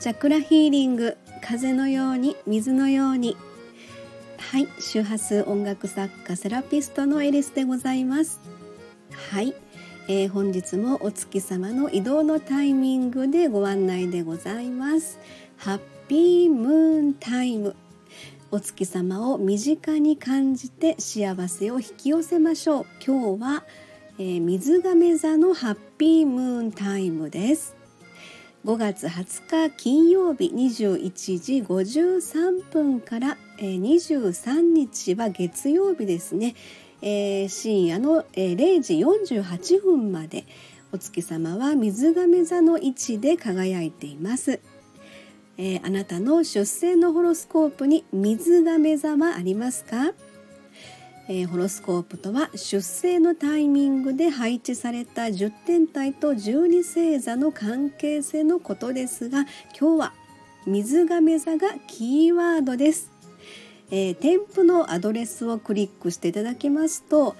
チャクラヒーリング風のように水のように。はい周波数音楽作家セラピストのエリスでございます。はい、えー、本日もお月様の移動のタイミングでご案内でございます。ハッピームーンタイム。お月様を身近に感じて幸せを引き寄せましょう。今日は、えー、水亀座のハッピームーンタイムです。5月20日金曜日21時53分から、えー、23日は月曜日ですね、えー、深夜の、えー、0時48分までお月様は水亀座の位置で輝いています。えー、あなたの出生のホロスコープに水亀座はありますか？えー、ホロスコープとは出生のタイミングで配置された10天体と12星座の関係性のことですが今日は水亀座がキーワードです、えー、添付のアドレスをクリックしていただきますと、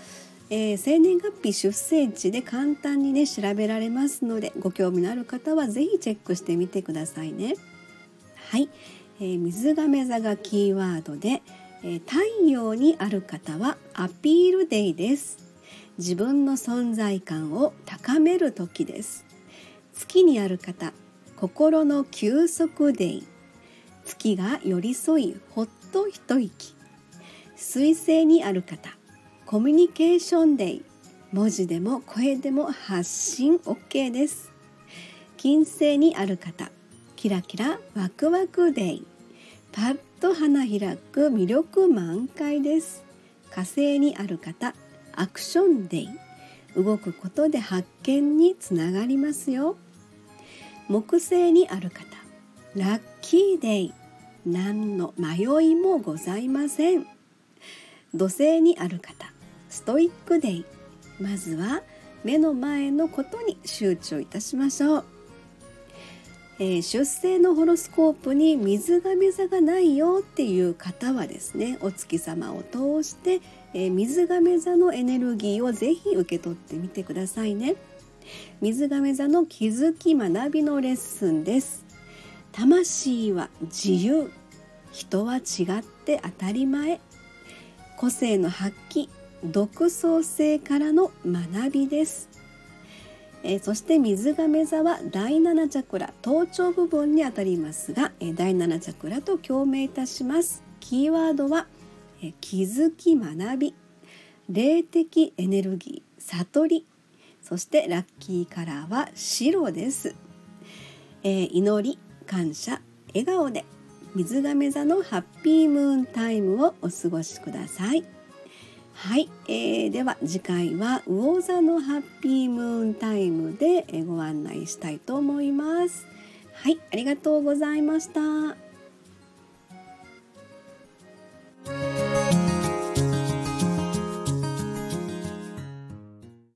えー、生年月日出生地で簡単にね調べられますのでご興味のある方は是非チェックしてみてくださいね。はい、えー、水亀座がキーワードでえ太陽にある方はアピールデイです。自分の存在感を高める時です。月にある方心の休息デイ。月が寄り添いほっと一息。水星にある方コミュニケーションデイ。文字でも声でも発信 OK です。金星にある方キラキラワクワクデイ。パッと花開く魅力満開です。火星にある方アクションデイ動くことで発見につながりますよ。木星にある方ラッキーデイ何の迷いもございません。土星にある方ストイックデイまずは目の前のことに集中いたしましょう。えー、出生のホロスコープに水亀座がないよっていう方はですねお月様を通して、えー、水亀座のエネルギーをぜひ受け取ってみてくださいね。水亀座の気づき学びのレッスンです。魂は自由。人は違って当たり前。個性の発揮。独創性からの学びです。えー、そして水亀座は第7チャクラ頭頂部分にあたりますが、えー、第7チャクラと共鳴いたしますキーワードは、えー、気づき学び霊的エネルギー悟りそしてラッキーカラーは白です、え、祈り感謝笑顔で水亀座のハッピームーンタイムをお過ごしください。はい、えー、では次回は魚座のハッピームーンタイムでご案内したいと思います。はい、ありがとうございました。